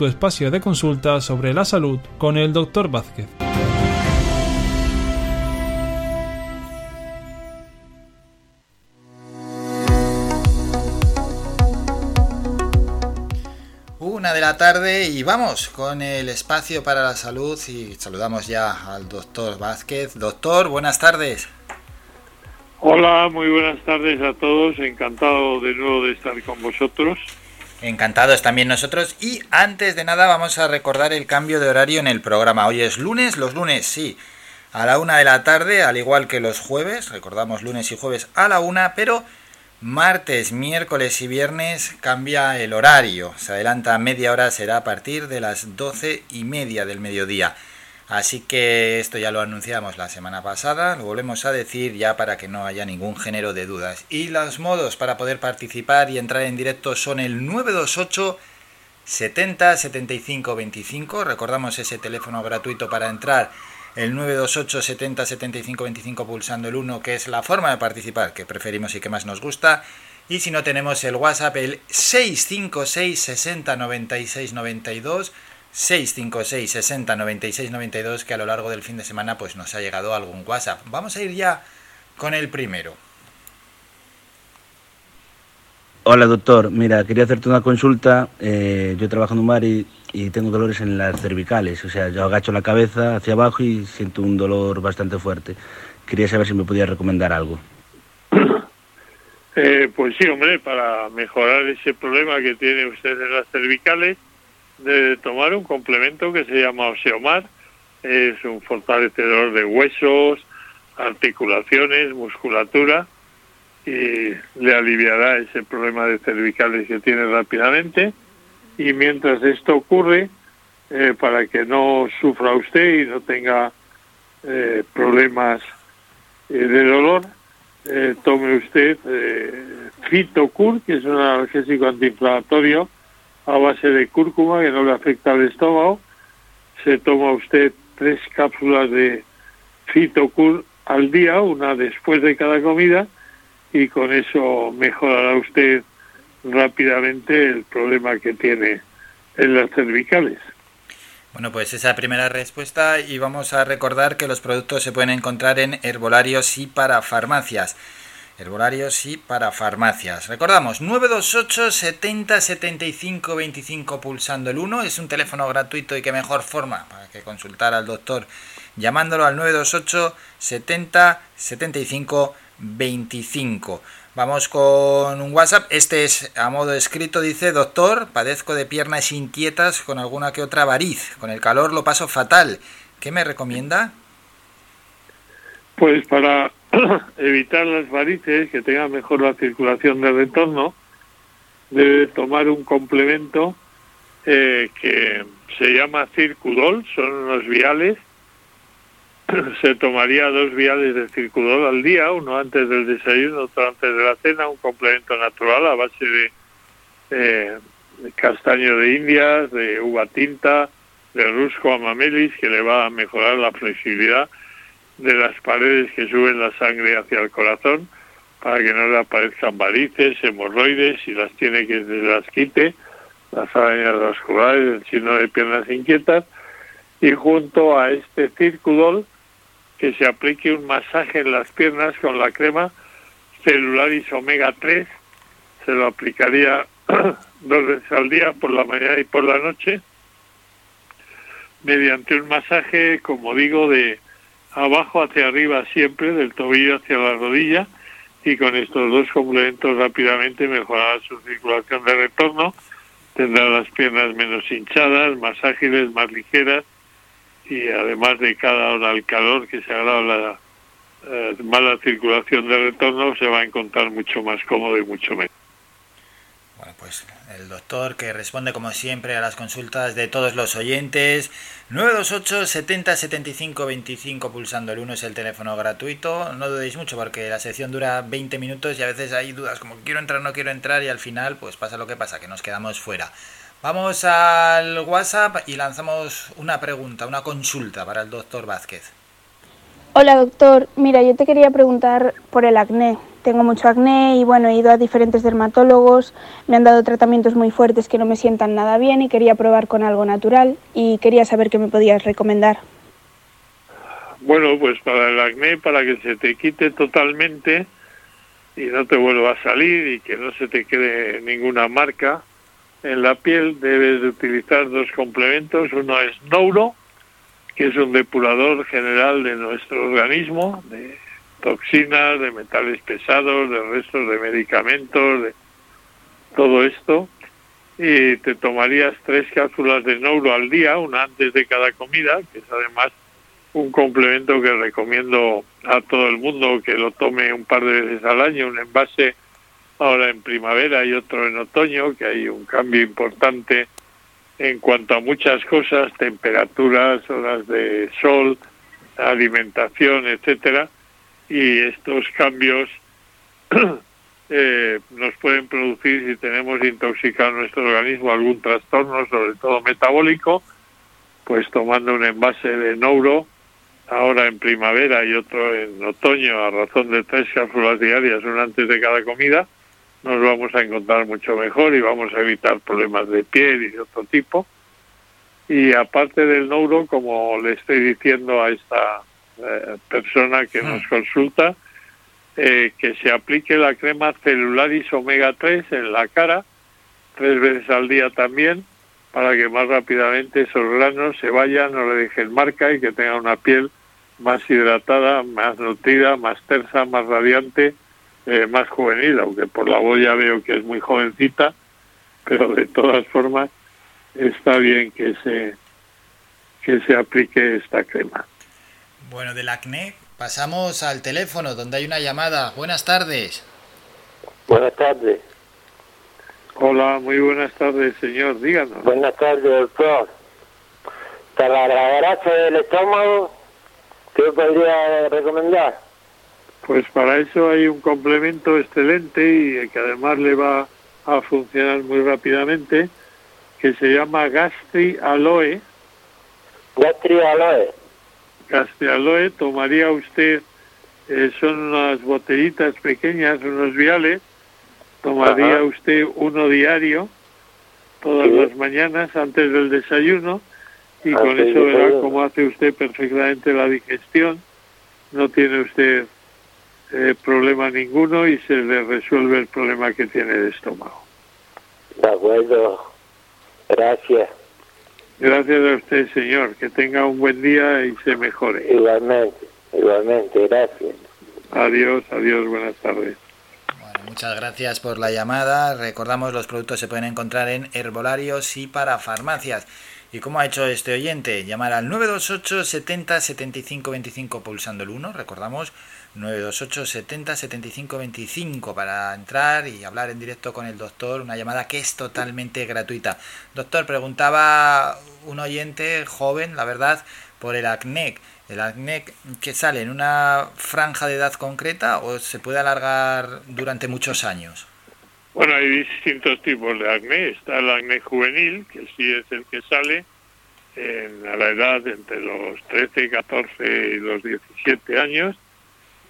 tu espacio de consulta sobre la salud con el Dr. Vázquez. Una de la tarde y vamos con el espacio para la salud y saludamos ya al doctor Vázquez. Doctor, buenas tardes. Hola, muy buenas tardes a todos. Encantado de nuevo de estar con vosotros. Encantados también nosotros. Y antes de nada vamos a recordar el cambio de horario en el programa. Hoy es lunes, los lunes sí, a la una de la tarde, al igual que los jueves. Recordamos lunes y jueves a la una, pero martes, miércoles y viernes cambia el horario. Se adelanta media hora, será a partir de las doce y media del mediodía. Así que esto ya lo anunciamos la semana pasada, lo volvemos a decir ya para que no haya ningún género de dudas. Y los modos para poder participar y entrar en directo son el 928 70 75 25. Recordamos ese teléfono gratuito para entrar, el 928 70 75 25 pulsando el 1, que es la forma de participar que preferimos y que más nos gusta. Y si no tenemos el WhatsApp, el 656 60 96 92 656 60 96 92 que a lo largo del fin de semana pues nos ha llegado algún WhatsApp. Vamos a ir ya con el primero. Hola doctor, mira, quería hacerte una consulta. Eh, yo trabajo en un bar y, y, tengo dolores en las cervicales. O sea, yo agacho la cabeza hacia abajo y siento un dolor bastante fuerte. Quería saber si me podía recomendar algo. Eh, pues sí, hombre, para mejorar ese problema que tiene usted en las cervicales, de tomar un complemento que se llama Oseomar. Es un fortalecedor de huesos, articulaciones, musculatura y le aliviará ese problema de cervicales que tiene rápidamente. Y mientras esto ocurre, eh, para que no sufra usted y no tenga eh, problemas eh, de dolor, eh, tome usted eh, Fitocur, que es un analgésico antiinflamatorio, a base de cúrcuma que no le afecta al estómago. Se toma usted tres cápsulas de Fitocur al día, una después de cada comida, y con eso mejorará usted rápidamente el problema que tiene en las cervicales. Bueno, pues esa primera respuesta y vamos a recordar que los productos se pueden encontrar en herbolarios y para farmacias. Herbolarios y para farmacias. Recordamos, 928 70 75 25 pulsando el 1. Es un teléfono gratuito y qué mejor forma para que consultar al doctor llamándolo al 928 70 75 25. Vamos con un WhatsApp. Este es a modo escrito. Dice, doctor, padezco de piernas inquietas con alguna que otra variz. Con el calor lo paso fatal. ¿Qué me recomienda? Pues para evitar las varices, que tenga mejor la circulación del retorno, debe tomar un complemento eh, que se llama Circudol, son unos viales. se tomaría dos viales de Circudol al día, uno antes del desayuno, otro antes de la cena, un complemento natural a base de, eh, castaño de indias, de uva tinta, de rusco amamelis, que le va a mejorar la flexibilidad de las paredes que suben la sangre hacia el corazón para que no le aparezcan varices, hemorroides, y las tiene que se las quite, las arañas vasculares, el signo de piernas inquietas, y junto a este circulol que se aplique un masaje en las piernas con la crema celularis omega 3, se lo aplicaría dos veces al día, por la mañana y por la noche, mediante un masaje, como digo, de abajo hacia arriba siempre, del tobillo hacia la rodilla, y con estos dos complementos rápidamente mejorará su circulación de retorno, tendrá las piernas menos hinchadas, más ágiles, más ligeras, y además de cada hora el calor que se agrava la eh, mala circulación de retorno, se va a encontrar mucho más cómodo y mucho mejor. Pues el doctor que responde como siempre a las consultas de todos los oyentes. 928 70 75 25 pulsando el 1 es el teléfono gratuito. No dudéis mucho porque la sección dura 20 minutos y a veces hay dudas como quiero entrar, no quiero entrar y al final pues pasa lo que pasa, que nos quedamos fuera. Vamos al WhatsApp y lanzamos una pregunta, una consulta para el doctor Vázquez. Hola doctor, mira, yo te quería preguntar por el acné. Tengo mucho acné y bueno, he ido a diferentes dermatólogos, me han dado tratamientos muy fuertes que no me sientan nada bien y quería probar con algo natural y quería saber qué me podías recomendar. Bueno, pues para el acné, para que se te quite totalmente y no te vuelva a salir y que no se te quede ninguna marca en la piel, debes de utilizar dos complementos. Uno es Nouro, que es un depurador general de nuestro organismo, de toxinas, de metales pesados, de restos de medicamentos, de todo esto. Y te tomarías tres cápsulas de Nouro al día, una antes de cada comida, que es además un complemento que recomiendo a todo el mundo que lo tome un par de veces al año, un envase ahora en primavera y otro en otoño, que hay un cambio importante en cuanto a muchas cosas, temperaturas, horas de sol, alimentación, etcétera, y estos cambios eh, nos pueden producir si tenemos intoxicado nuestro organismo algún trastorno, sobre todo metabólico, pues tomando un envase de Neuro ahora en primavera y otro en otoño a razón de tres cápsulas diarias, una antes de cada comida, nos vamos a encontrar mucho mejor y vamos a evitar problemas de piel y de otro tipo. Y aparte del neuro, como le estoy diciendo a esta eh, persona que nos consulta, eh, que se aplique la crema celularis omega 3 en la cara, tres veces al día también, para que más rápidamente esos granos se vayan, no le dejen marca y que tenga una piel más hidratada, más nutrida, más tersa, más radiante, eh, más juvenil, aunque por la voz ya veo que es muy jovencita, pero de todas formas está bien que se que se aplique esta crema. Bueno, del acné pasamos al teléfono donde hay una llamada. Buenas tardes. Buenas tardes. Hola, muy buenas tardes, señor. Díganos. Buenas tardes, doctor. Para la grasa del estómago ¿Qué podría recomendar? Pues para eso hay un complemento excelente y que además le va a funcionar muy rápidamente, que se llama Gastri Aloe. Gastri Aloe. Gastri Aloe, tomaría usted, eh, son unas botellitas pequeñas, unos viales, tomaría usted uno diario todas las mañanas antes del desayuno y con eso verá cómo hace usted perfectamente la digestión, no tiene usted eh, problema ninguno y se le resuelve el problema que tiene de estómago. De acuerdo, gracias. Gracias a usted, señor. Que tenga un buen día y se mejore. Igualmente, igualmente, gracias. Adiós, adiós, buenas tardes. Bueno, muchas gracias por la llamada. Recordamos, los productos se pueden encontrar en herbolarios y para farmacias. ¿Y cómo ha hecho este oyente? Llamar al 928 70 75 25 pulsando el 1, recordamos 928 70 75 25 para entrar y hablar en directo con el doctor, una llamada que es totalmente gratuita. Doctor, preguntaba un oyente joven, la verdad, por el acné. ¿El acné que sale en una franja de edad concreta o se puede alargar durante muchos años? Bueno, hay distintos tipos de acné. Está el acné juvenil, que sí es el que sale en, a la edad entre los 13, 14 y los 17 años,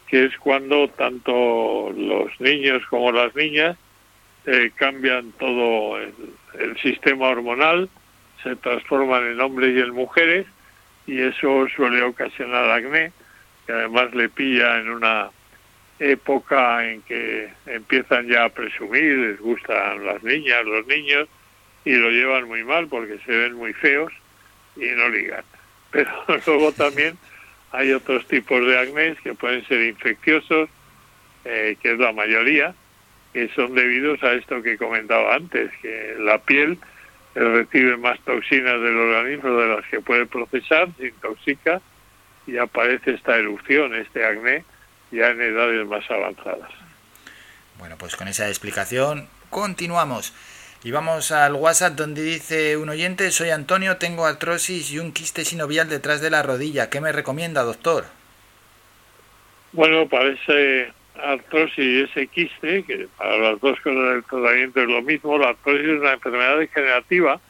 que es cuando tanto los niños como las niñas eh, cambian todo el, el, sistema hormonal, se transforman en hombres y en mujeres, y eso suele ocasionar acné, que además le pilla en una época en que empiezan ya a presumir, les gustan las niñas, los niños, y lo llevan muy mal porque se ven muy feos y no ligan. Pero luego también hay otros tipos de acné que pueden ser infecciosos, eh, que es la mayoría, que son debidos a esto que comentaba antes, que la piel recibe más toxinas del organismo de las que puede procesar, se intoxica y aparece esta erupción, este acné, ya en edades más avanzadas. Bueno, pues con esa explicación continuamos. Y vamos al WhatsApp donde dice un oyente, soy Antonio, tengo artrosis y un quiste sinovial detrás de la rodilla. ¿Qué me recomienda, doctor? Bueno, para ese artrosis y ese quiste, que para las dos cosas del tratamiento es lo mismo, la artrosis es una enfermedad degenerativa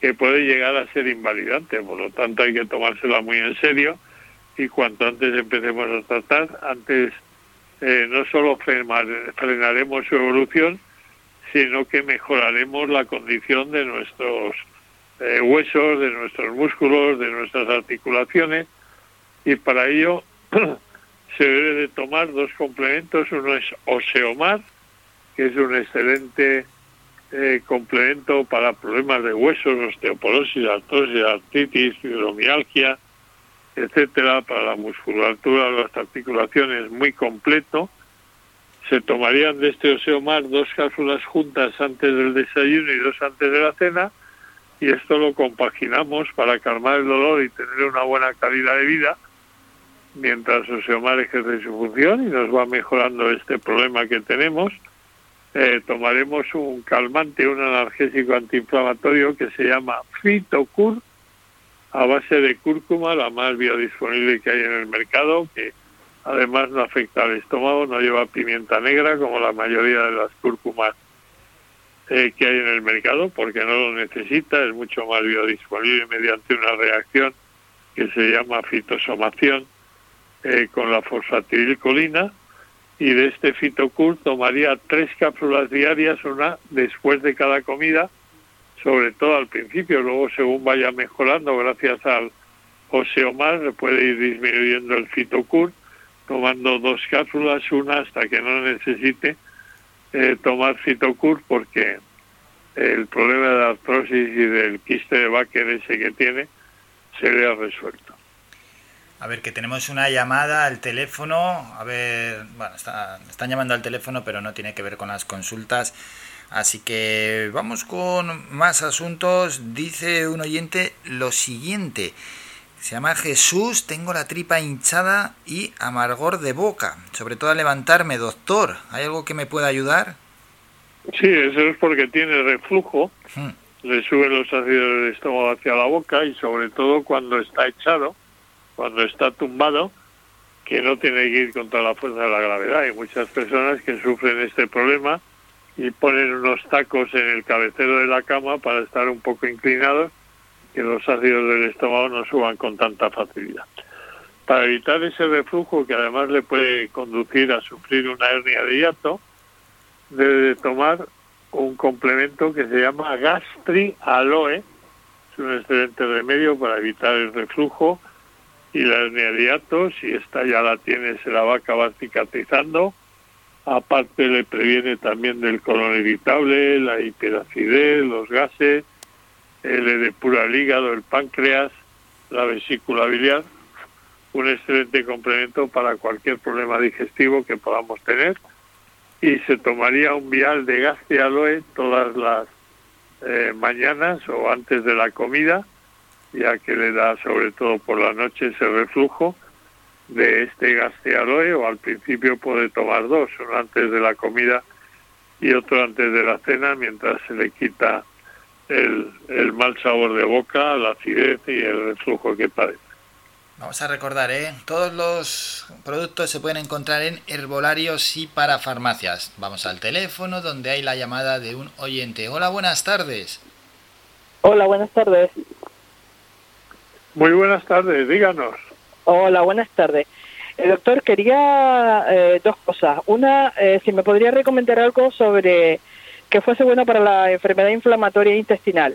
que puede llegar a ser invalidante, por lo tanto hay que tomársela muy en serio y cuanto antes empecemos a tratar, antes eh, no solo frenaremos su evolución, sino que mejoraremos la condición de nuestros eh, huesos, de nuestros músculos, de nuestras articulaciones, y para ello se debe de tomar dos complementos. Uno es Oseomar, que es un excelente eh, complemento para problemas de huesos, osteoporosis, artrosis, artritis, fibromialgia, etcétera, para la musculatura las articulaciones, muy completo. Se tomarían de este Oseomar dos cápsulas juntas antes del desayuno y dos antes de la cena, y esto lo compaginamos para calmar el dolor y tener una buena calidad de vida mientras Oseomar ejerce su función y nos va mejorando este problema que tenemos. Eh, tomaremos un calmante, un analgésico antiinflamatorio que se llama Fitocur, a base de cúrcuma, la más biodisponible que hay en el mercado, que además no afecta al estómago, no lleva pimienta negra como la mayoría de las cúrcumas eh, que hay en el mercado, porque no lo necesita, es mucho más biodisponible mediante una reacción que se llama fitosomación eh, con la fosfatidilcolina y de este fitocur tomaría tres cápsulas diarias, una después de cada comida, sobre todo al principio, luego según vaya mejorando gracias al oseomar se puede ir disminuyendo el fitocur, tomando dos cápsulas, una hasta que no necesite eh, tomar fitocur porque el problema de la artrosis y del quiste de Baker ese que tiene se le ha resuelto. A ver, que tenemos una llamada al teléfono. A ver, bueno, están llamando al teléfono, pero no tiene que ver con las consultas. Así que vamos con más asuntos. Dice un oyente lo siguiente. Se llama Jesús, tengo la tripa hinchada y amargor de boca. Sobre todo al levantarme, doctor. ¿Hay algo que me pueda ayudar? Sí, eso es porque tiene reflujo. Hmm. Le suben los ácidos del estómago hacia la boca y sobre todo cuando está echado cuando está tumbado, que no tiene que ir contra la fuerza de la gravedad. Hay muchas personas que sufren este problema y ponen unos tacos en el cabecero de la cama para estar un poco inclinados, que los ácidos del estómago no suban con tanta facilidad. Para evitar ese reflujo, que además le puede conducir a sufrir una hernia de hiato, debe tomar un complemento que se llama Gastri Aloe. Es un excelente remedio para evitar el reflujo y la hernia de hiato, si esta ya la tiene, se la va a acabar cicatrizando. Aparte le previene también del colon irritable, la hiperacidez, los gases, el depura el hígado, el páncreas, la vesícula biliar. Un excelente complemento para cualquier problema digestivo que podamos tener. Y se tomaría un vial de gas de aloe todas las eh, mañanas o antes de la comida ya que le da sobre todo por la noche ese reflujo de este gastealoe o al principio puede tomar dos, uno antes de la comida y otro antes de la cena mientras se le quita el, el mal sabor de boca, la acidez y el reflujo que padece. Vamos a recordar, ¿eh? todos los productos se pueden encontrar en herbolarios y para farmacias. Vamos al teléfono donde hay la llamada de un oyente. Hola, buenas tardes. Hola, buenas tardes. Muy buenas tardes, díganos. Hola, buenas tardes. Eh, doctor, quería eh, dos cosas. Una, eh, si me podría recomendar algo sobre que fuese bueno para la enfermedad inflamatoria intestinal.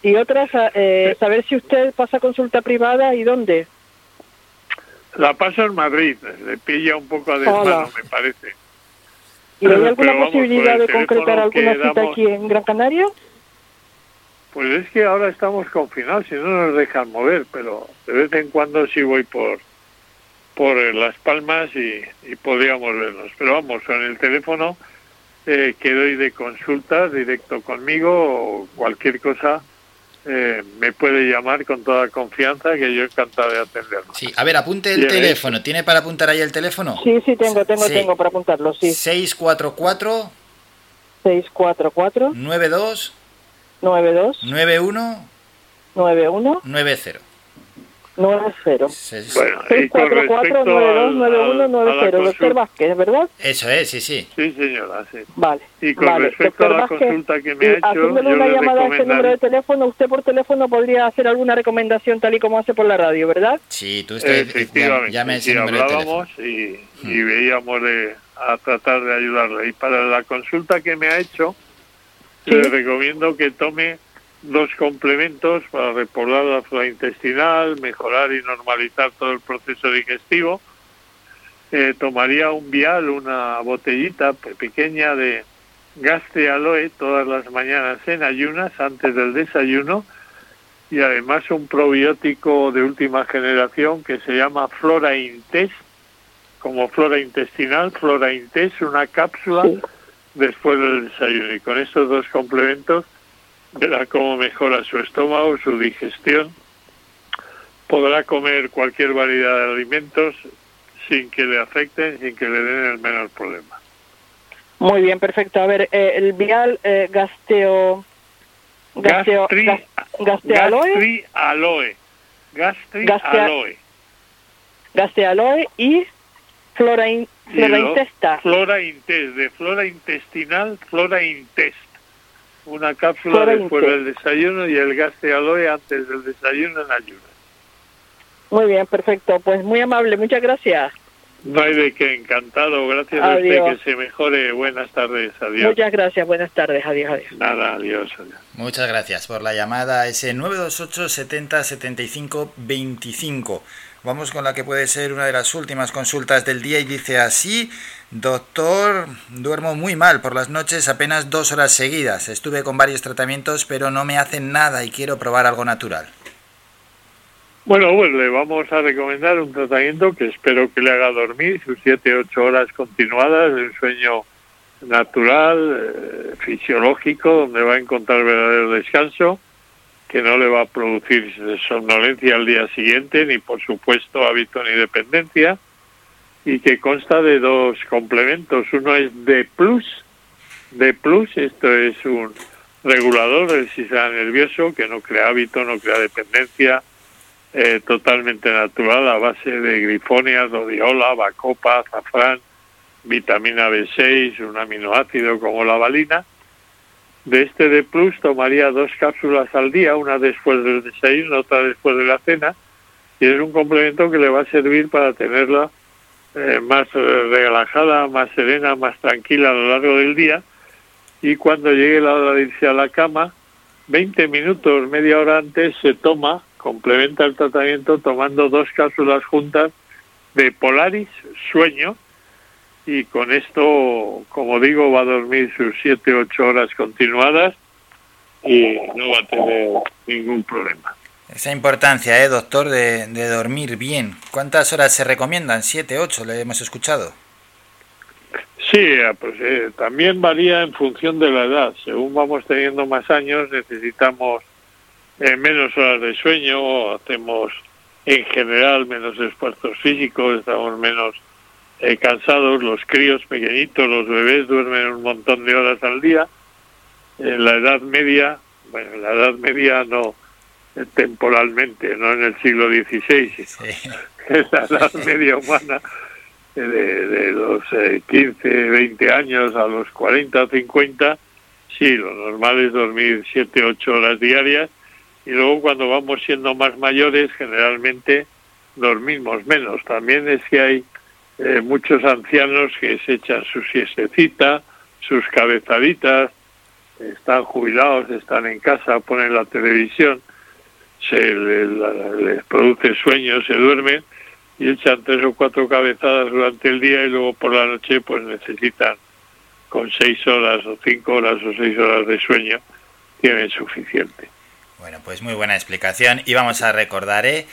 Y otra, saber si usted pasa consulta privada y dónde. La paso en Madrid, le pilla un poco a desmano, me parece. ¿Y hay alguna posibilidad de concretar alguna cita aquí en Gran Canaria? Pues es que ahora estamos confinados y no nos dejan mover, pero de vez en cuando sí voy por por Las Palmas y, podríamos vernos. Pero vamos, con el teléfono eh, que doy de consultas directo conmigo o cualquier cosa, eh, me puede llamar con toda confianza que yo encantado de atenderlo. Sí, a ver, apunte el teléfono. ¿Tiene para apuntar ahí el teléfono? Sí, sí, tengo, tengo, tengo para apuntarlo, sí. 644 644 92 92 91 91 90. 90. Bueno, y con 644-929190. Doctor Vázquez, ¿verdad? Eso es, sí, sí. Sí, señora, sí. Vale. Y con vale. respecto a la Vázquez, consulta que me y ha hecho, haciéndole yo una le llamada a este número de teléfono, usted por teléfono podría hacer alguna recomendación tal y como hace por la radio, ¿verdad? Sí, tú usted, Efectivamente, llame ese sí, número de teléfono. hablábamos y, y veíamos de, a tratar de ayudarle. Y para la consulta que me ha hecho, Sí. Le recomiendo que tome dos complementos para repoblar la flora intestinal, mejorar y normalizar todo el proceso digestivo. Eh, tomaría un vial, una botellita pe- pequeña de gaste aloe todas las mañanas en ayunas antes del desayuno y además un probiótico de última generación que se llama Flora Intest, como flora intestinal, Flora Intest, una cápsula. Después del desayuno. Y con estos dos complementos verá cómo mejora su estómago, su digestión. Podrá comer cualquier variedad de alimentos sin que le afecten, sin que le den el menor problema. Muy bien, perfecto. A ver, eh, el vial eh, gasteo... Gasteo, Gastri- gas- gastealoe, Gastri aloe. Gastri Gastea- aloe. gastealoe y flora, in- Y flora lo- intesta. Flora intest, de flora intestinal, flora intest. Una cápsula Flora después intest. del desayuno y el gas de aloe antes del desayuno en ayunas. Muy bien, perfecto. Pues muy amable, muchas gracias. No hay de qué, encantado. Gracias a usted, que se mejore. Buenas tardes, adiós. Muchas gracias, buenas tardes, adiós, adiós. Nada, adiós, adiós. Muchas gracias por la llamada ese 928 70 75 25. Vamos con la que puede ser una de las últimas consultas del día y dice así, doctor, duermo muy mal por las noches apenas dos horas seguidas. Estuve con varios tratamientos pero no me hacen nada y quiero probar algo natural. Bueno, pues le vamos a recomendar un tratamiento que espero que le haga dormir sus 7-8 horas continuadas un sueño natural, eh, fisiológico, donde va a encontrar verdadero descanso, que no le va a producir somnolencia al día siguiente, ni por supuesto hábito ni dependencia, y que consta de dos complementos. Uno es D+, D+, esto es un regulador del sistema nervioso que no crea hábito, no crea dependencia, eh, totalmente natural a base de grifonias, rhodiola, bacopa, azafrán, vitamina B6, un aminoácido como la valina. De este D Plus tomaría dos cápsulas al día, una después del desayuno, otra después de la cena, y es un complemento que le va a servir para tenerla eh, más eh, relajada, más serena, más tranquila a lo largo del día. Y cuando llegue la hora de irse a la cama, 20 minutos, media hora antes, se toma, complementa el tratamiento tomando dos cápsulas juntas de Polaris Sueño y con esto, como digo, va a dormir sus 7-8 horas continuadas y no va a tener ningún problema. Esa importancia, ¿eh, doctor, de, de dormir bien. ¿Cuántas horas se recomiendan? ¿Siete, ocho? Le hemos escuchado. Sí, eh, pues eh, también varía en función de la edad. Según vamos teniendo más años, necesitamos eh, menos horas de sueño, hacemos en general menos esfuerzos físicos, estamos menos eh, cansados. Los críos pequeñitos, los bebés duermen un montón de horas al día. En la edad media, bueno, en la edad media no eh, temporalmente, no en el siglo XVI, sino Sí. en la edad media humana, eh, de, de los eh, 15, 20 años a los 40 o 50, sí, lo normal es dormir 7, 8 horas diarias y luego cuando vamos siendo más mayores generalmente dormimos menos. También es que hay eh, muchos ancianos que se echan su siestecita, sus cabezaditas, están jubilados, están en casa, ponen la televisión, se le- la- les produce sueño, se duermen y echan tres o cuatro cabezadas durante el día y luego por la noche pues necesitan con seis horas o cinco horas o seis horas de sueño tienen suficiente. Bueno, pues muy buena explicación. Y vamos a recordar, ¿eh?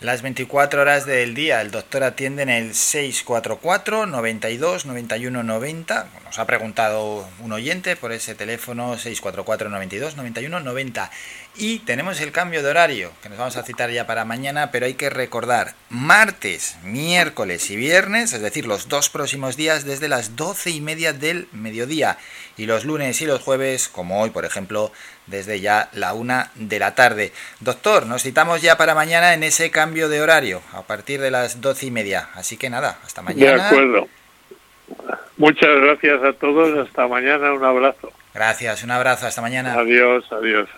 Las 24 horas del día, el doctor atiende en el 644 92 91 90. Nos ha preguntado un oyente por ese teléfono 644 92 91 90. Y tenemos el cambio de horario, que nos vamos a citar ya para mañana, pero hay que recordar, martes, miércoles y viernes, es decir, los dos próximos días, desde las 12 y media del mediodía. Y los lunes y los jueves, como hoy, por ejemplo, desde ya la una de la tarde. Doctor, nos citamos ya para mañana en ese cambio de horario, a partir de las doce y media. Así que nada, hasta mañana. De acuerdo. Muchas gracias a todos. Hasta mañana. Un abrazo. Gracias, un abrazo. Hasta mañana. Adiós, adiós.